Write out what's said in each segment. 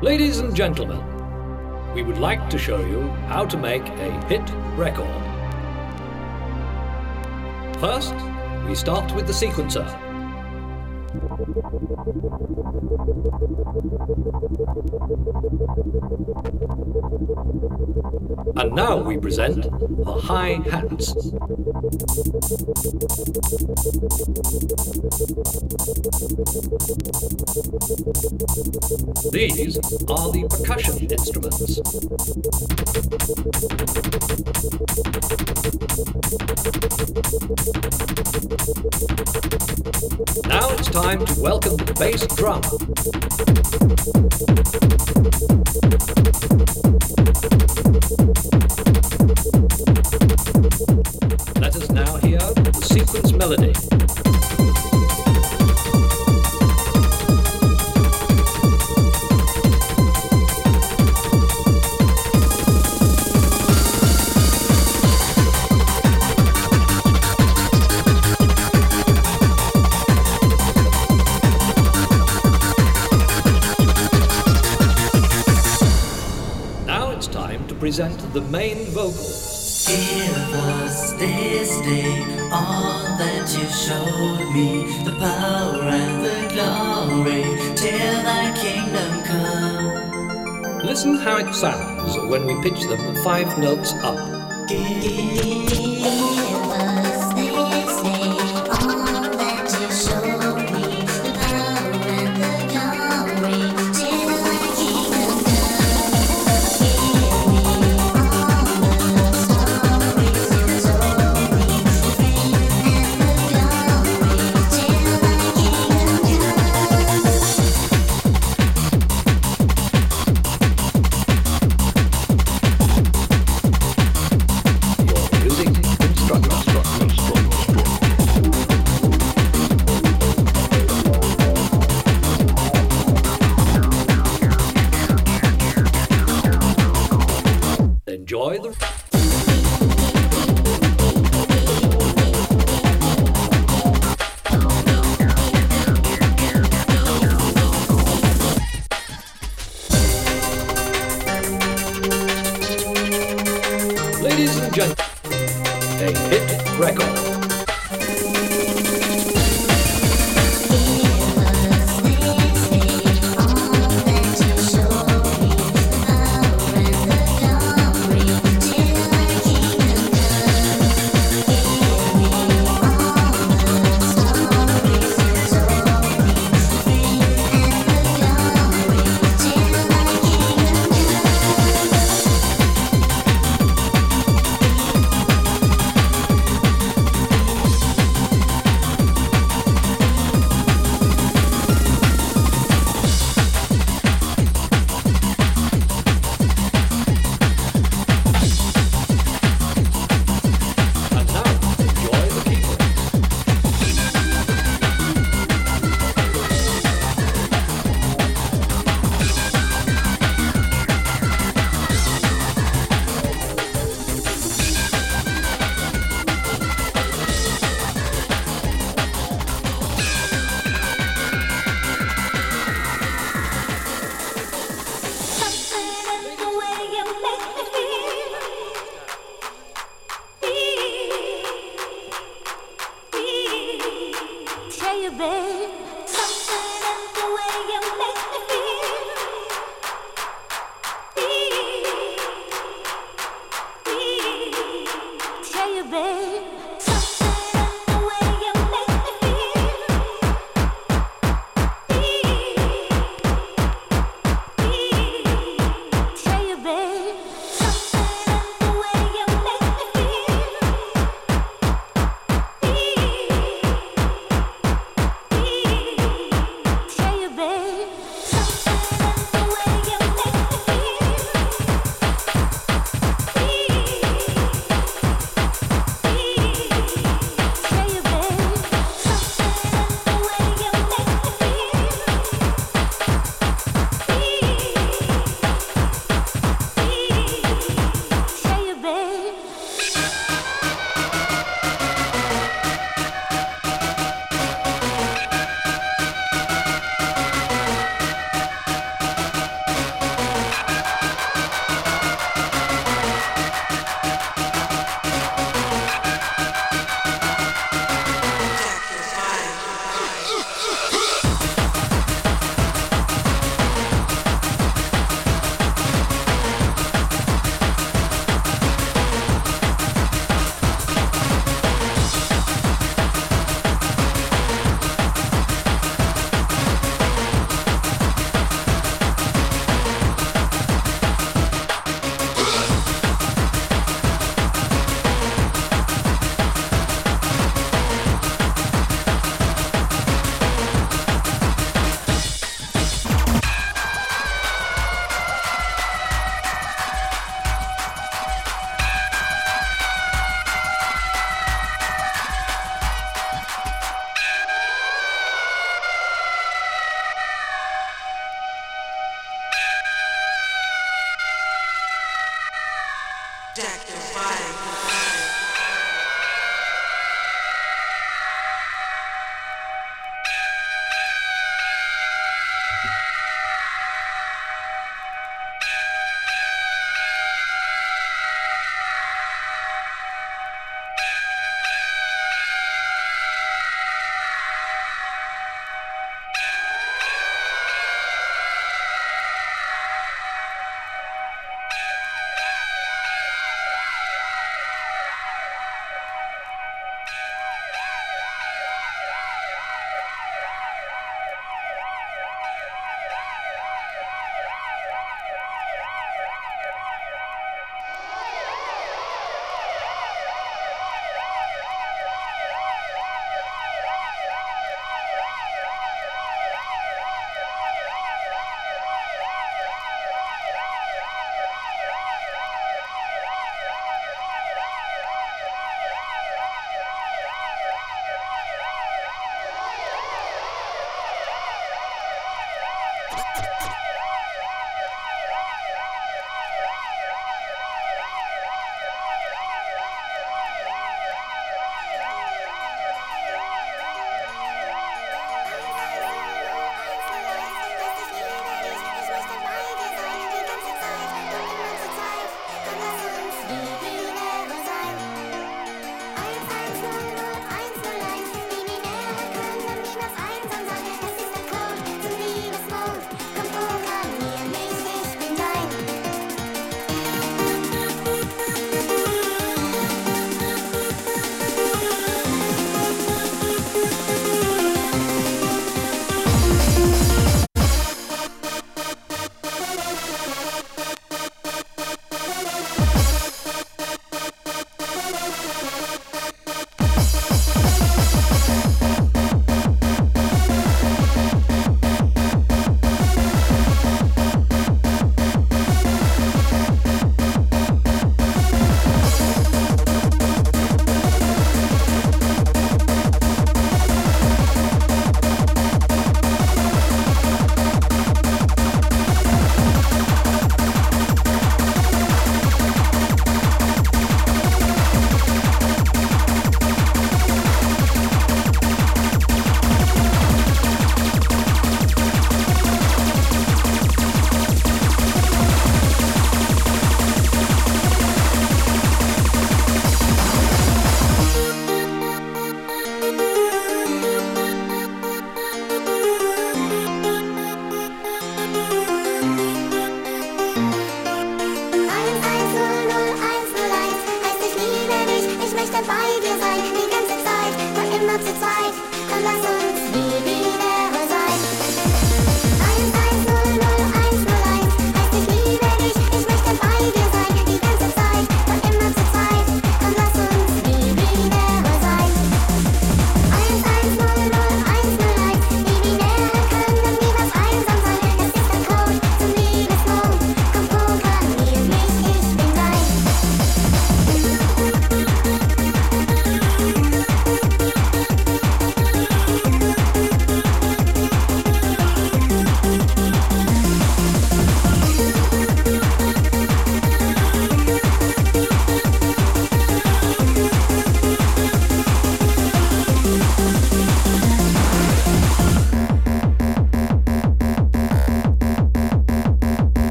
Ladies and gentlemen, we would like to show you how to make a hit record. First, we start with the sequencer. And now we present the hi-hats. These are the percussion instruments. Now it's time to welcome the bass drum. Let us now hear the sequence melody. Main vocals. Give us this day all that you showed me, the power and the glory, till thy kingdom come. Listen how it sounds when we pitch them five notes up. Give Enjoy the.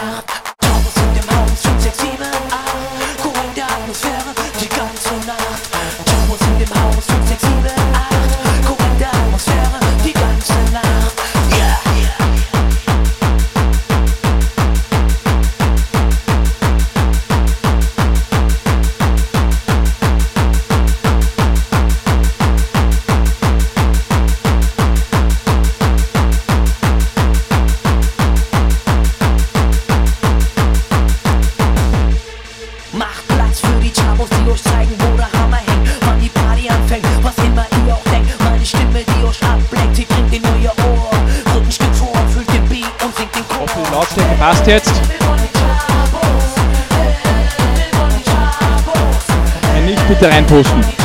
Don't seem to hold, sweet sexy man. jetzt. Wenn nicht, bitte reinposten.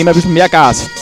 Gamer bis zum Berggas.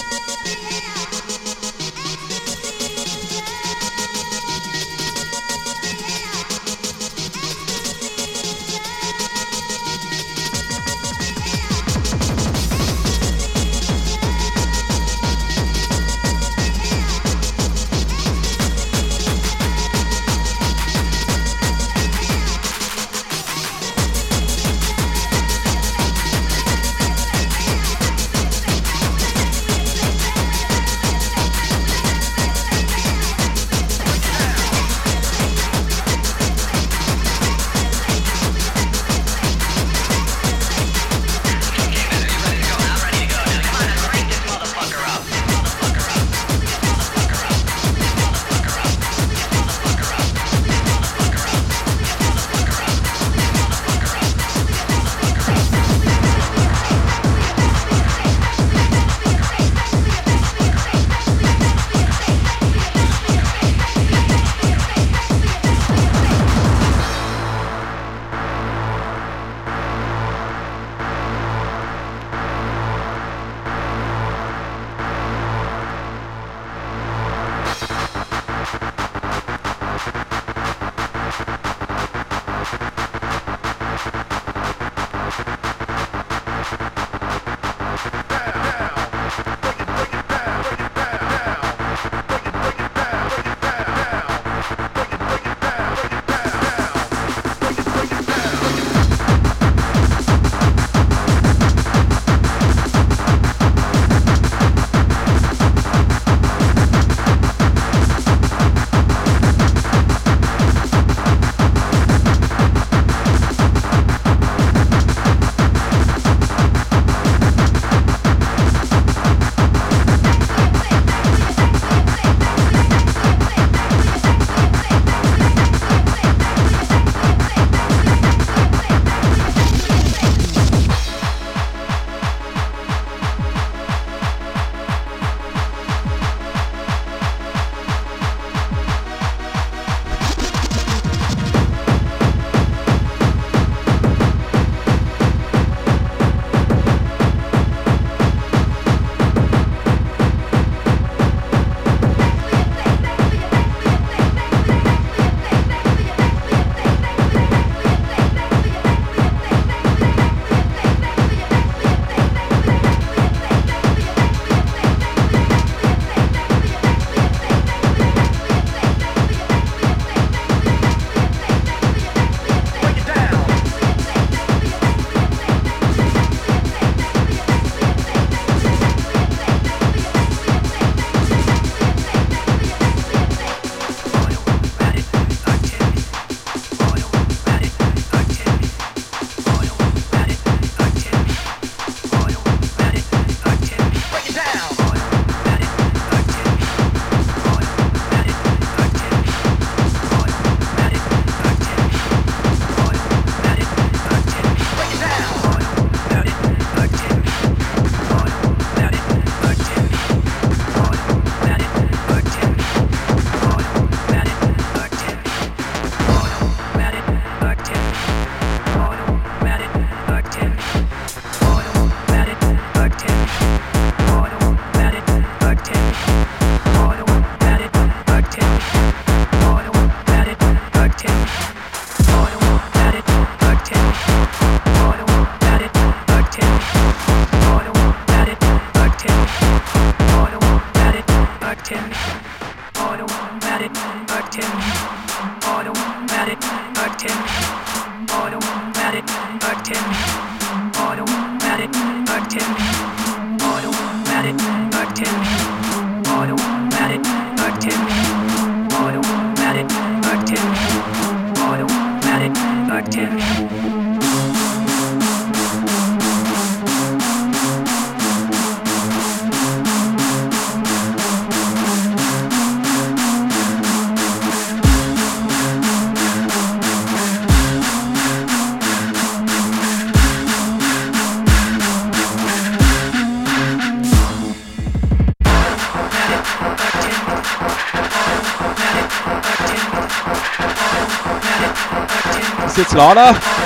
Svetlana.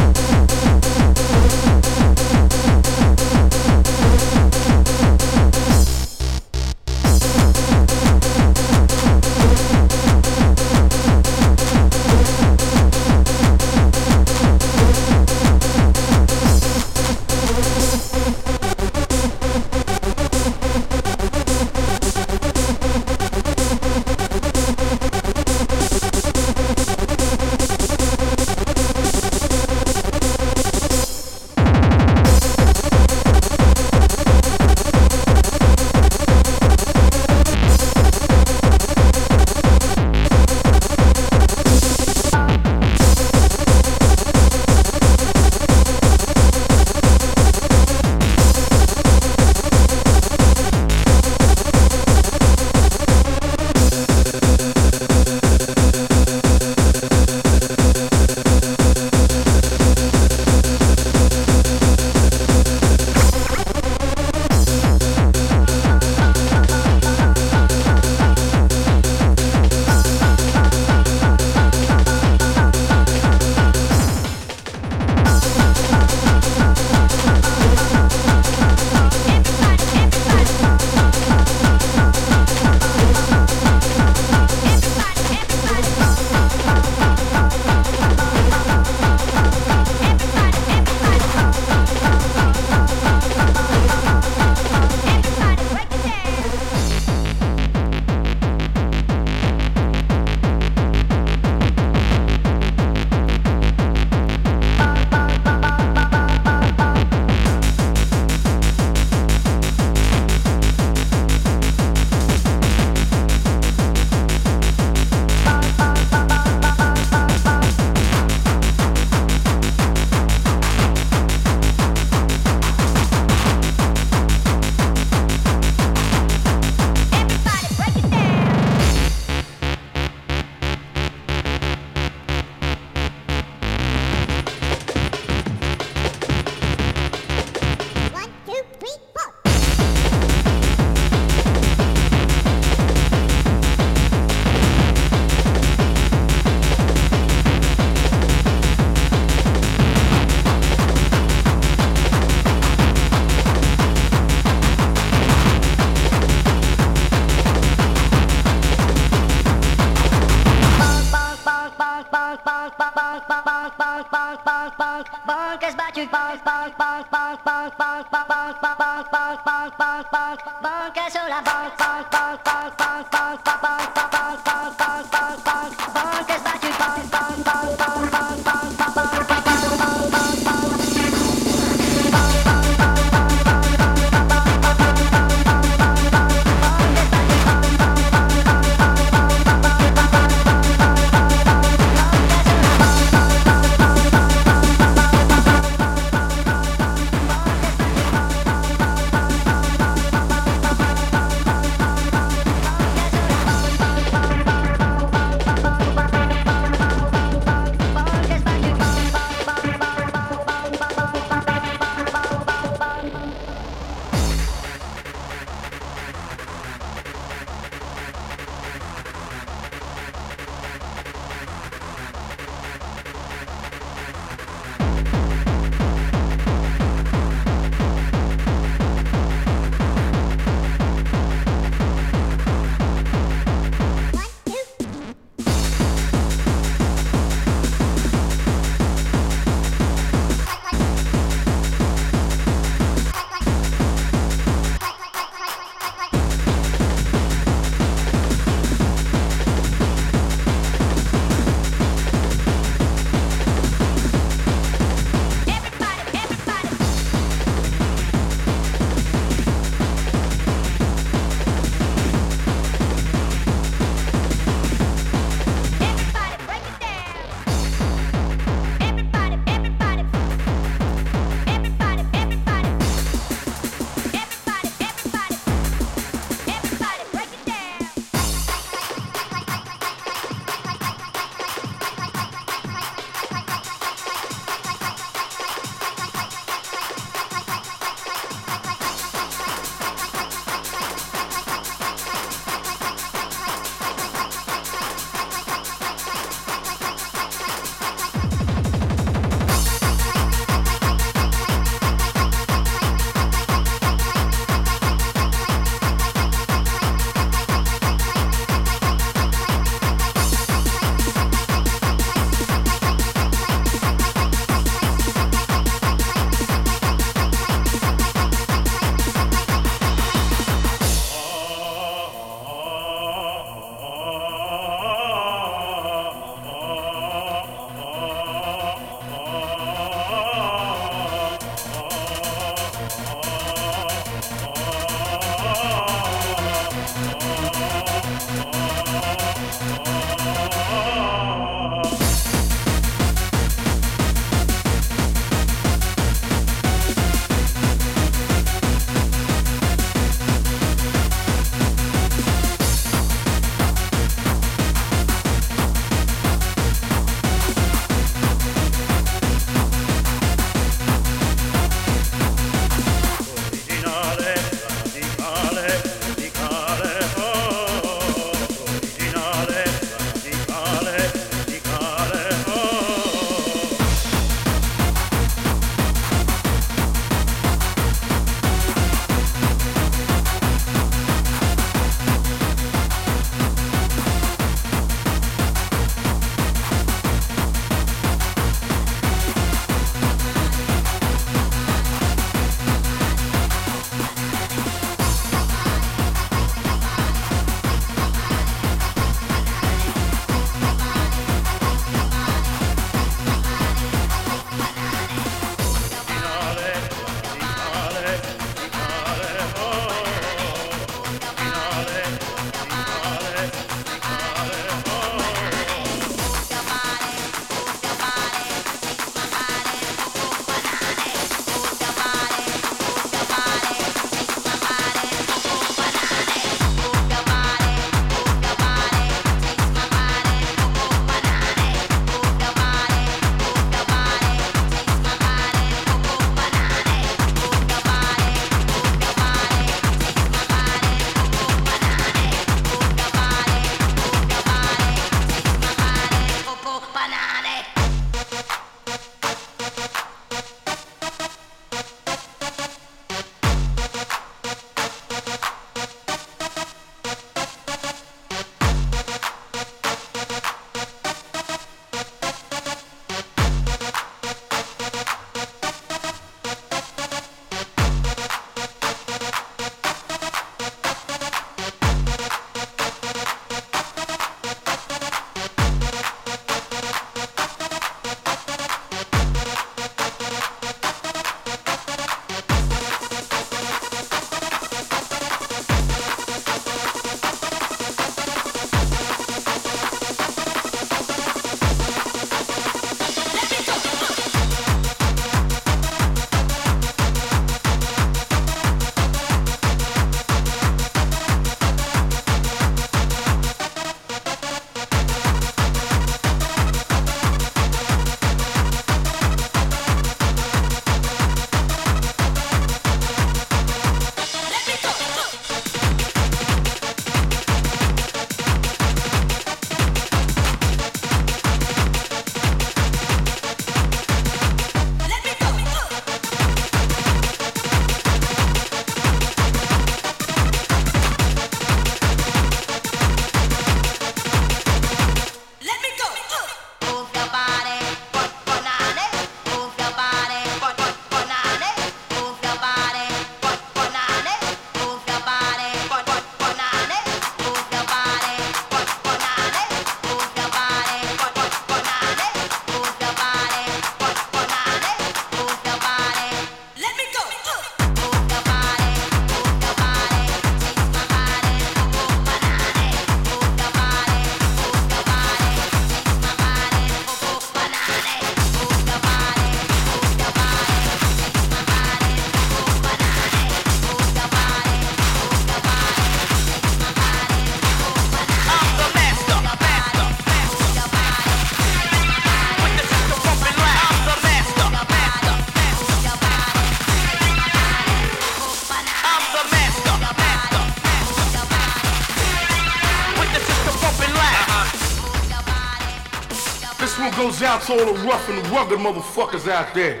Goes out to all the rough and rugged motherfuckers out there.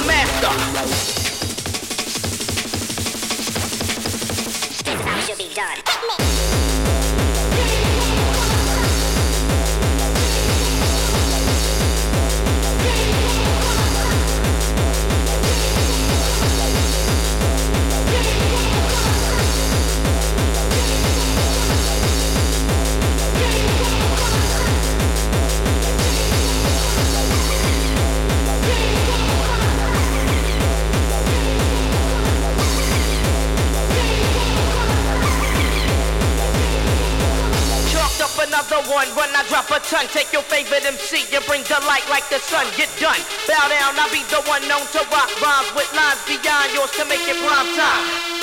The master. This is should be done. Another one when I drop a ton. Take your favorite MC and bring the light like the sun. Get done. Bow down, I'll be the one known to rock rhymes with lines beyond yours to make it prime time.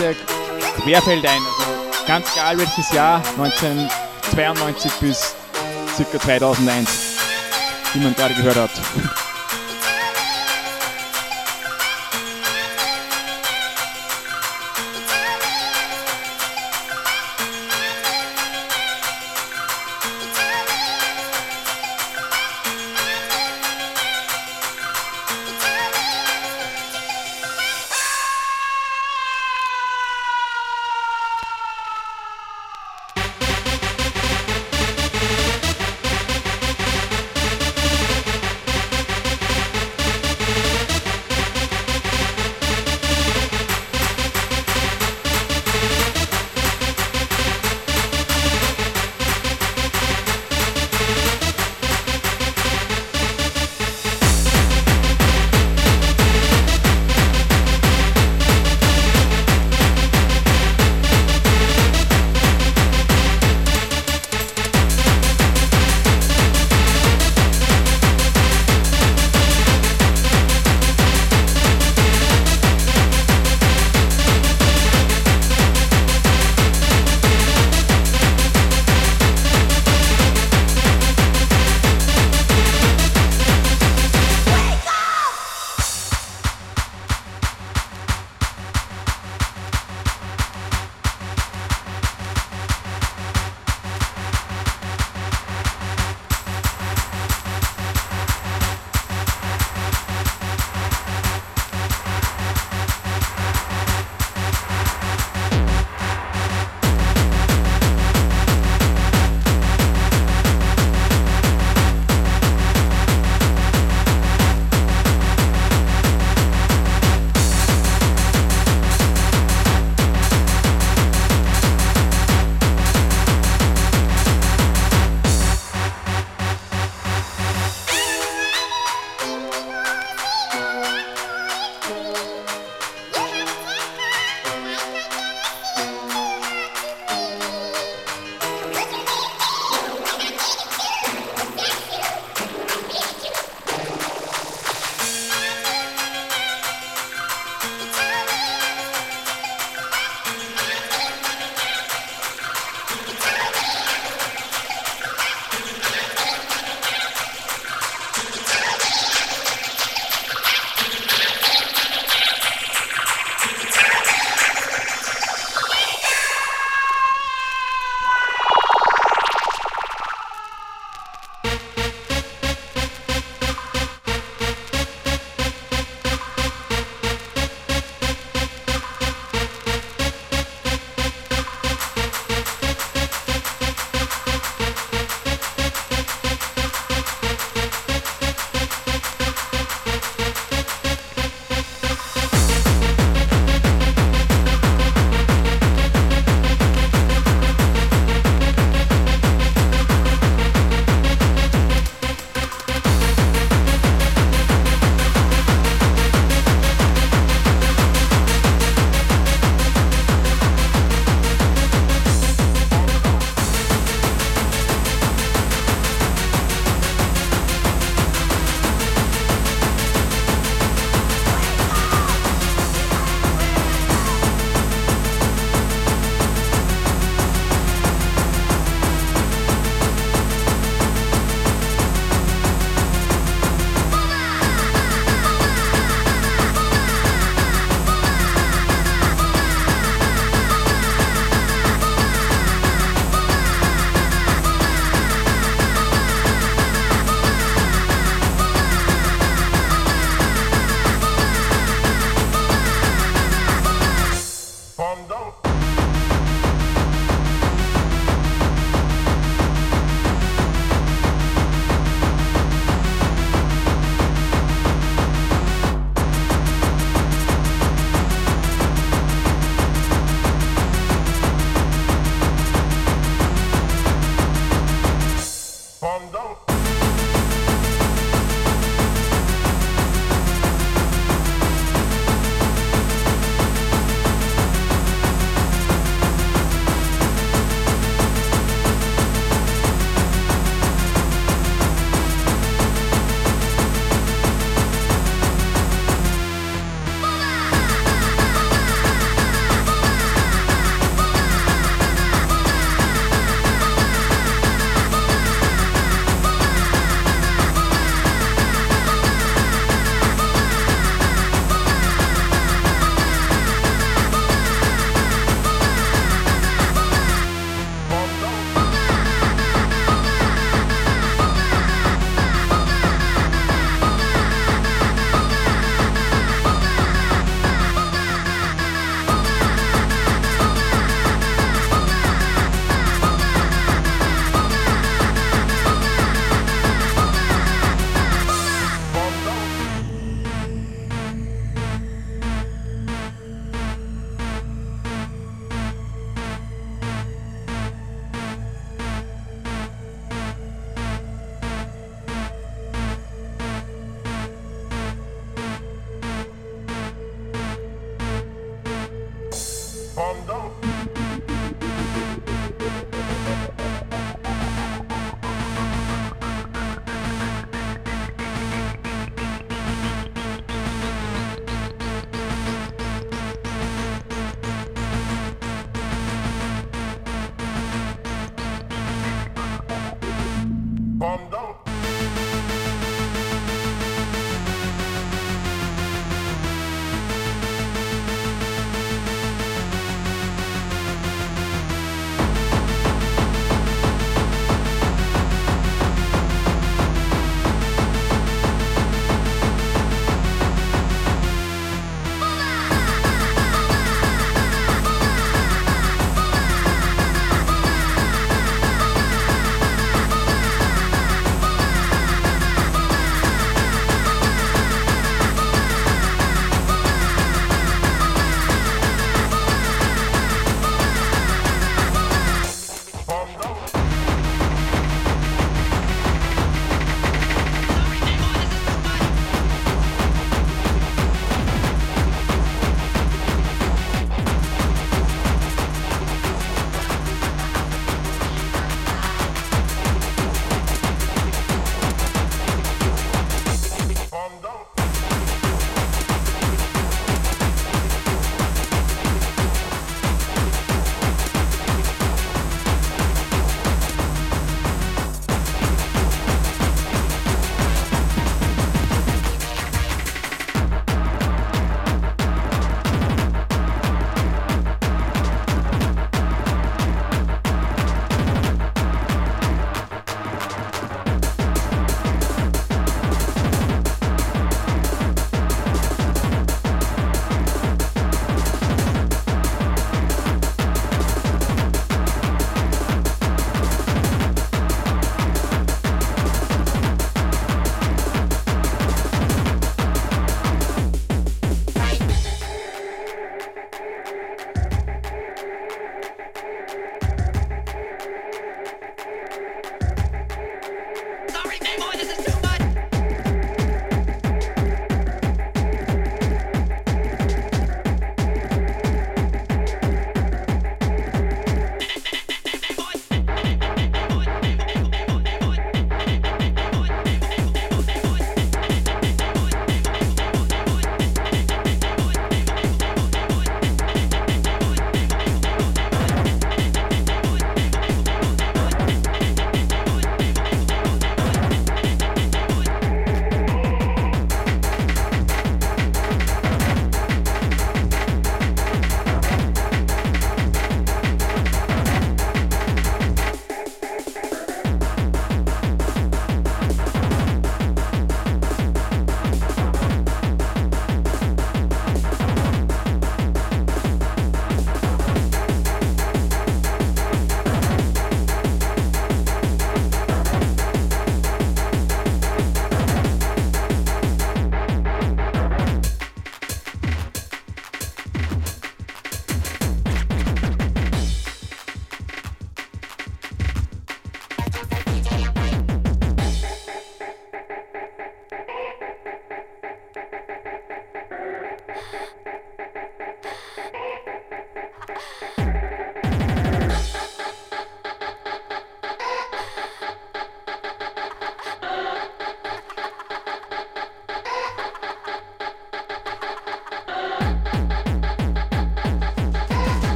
Heute querfeld ein. Also ganz egal welches Jahr, 1992 bis ca. 2001, wie man gerade gehört hat.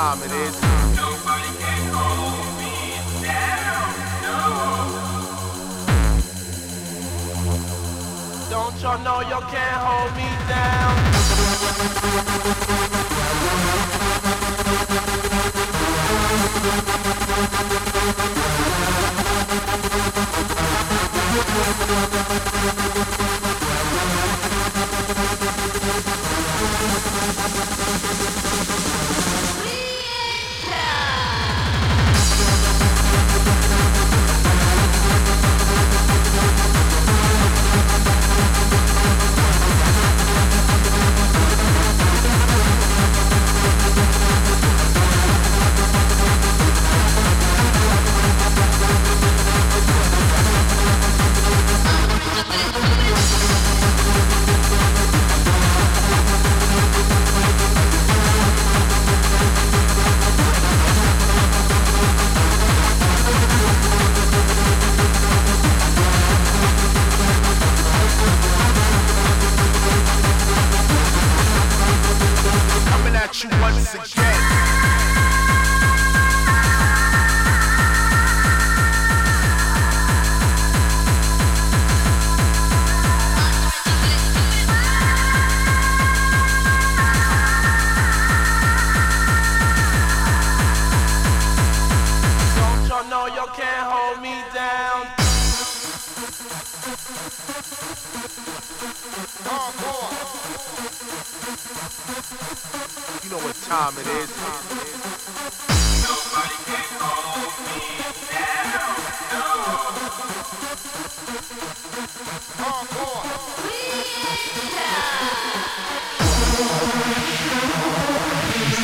You time it is. Don't y'all know y'all can't hold me down?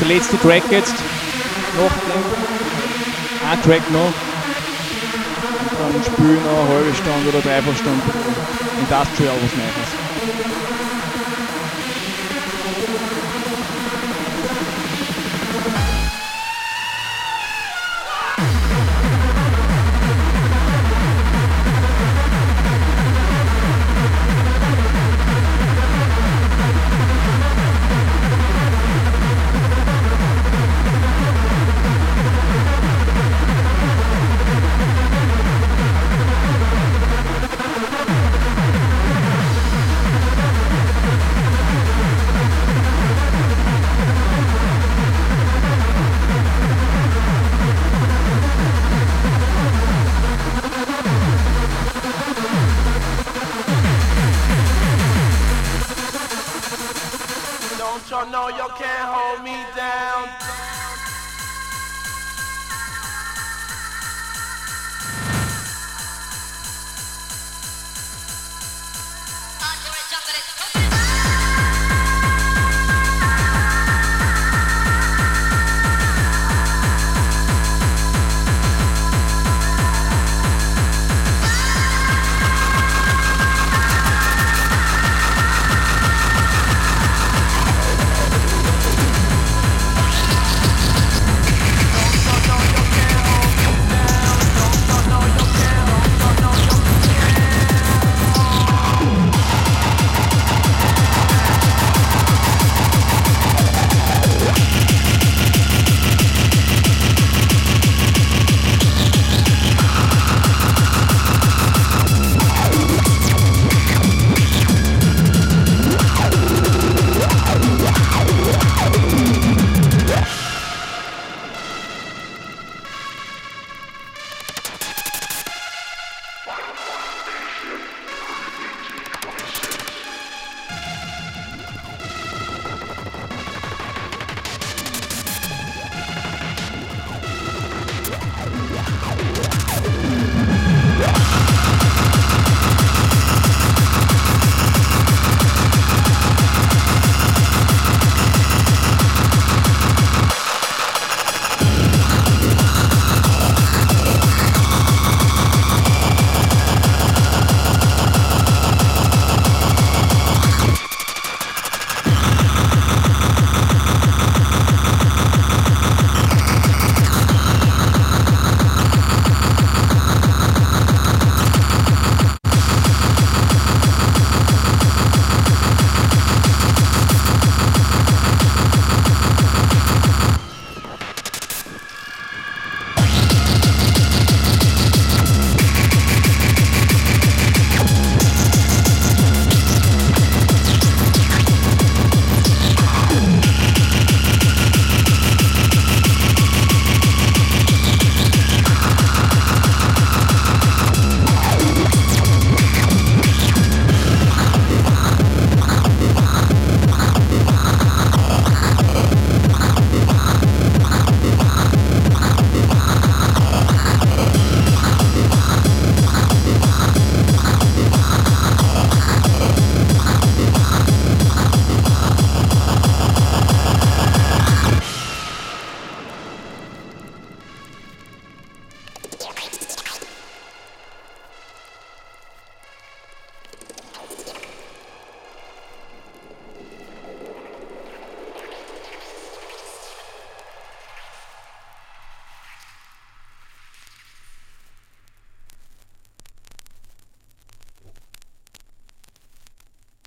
Der letzte Track jetzt. Noch ein Track noch. Und dann spielen noch eine halbe Stunde oder dreiviertel Stunde Industrial was Neues.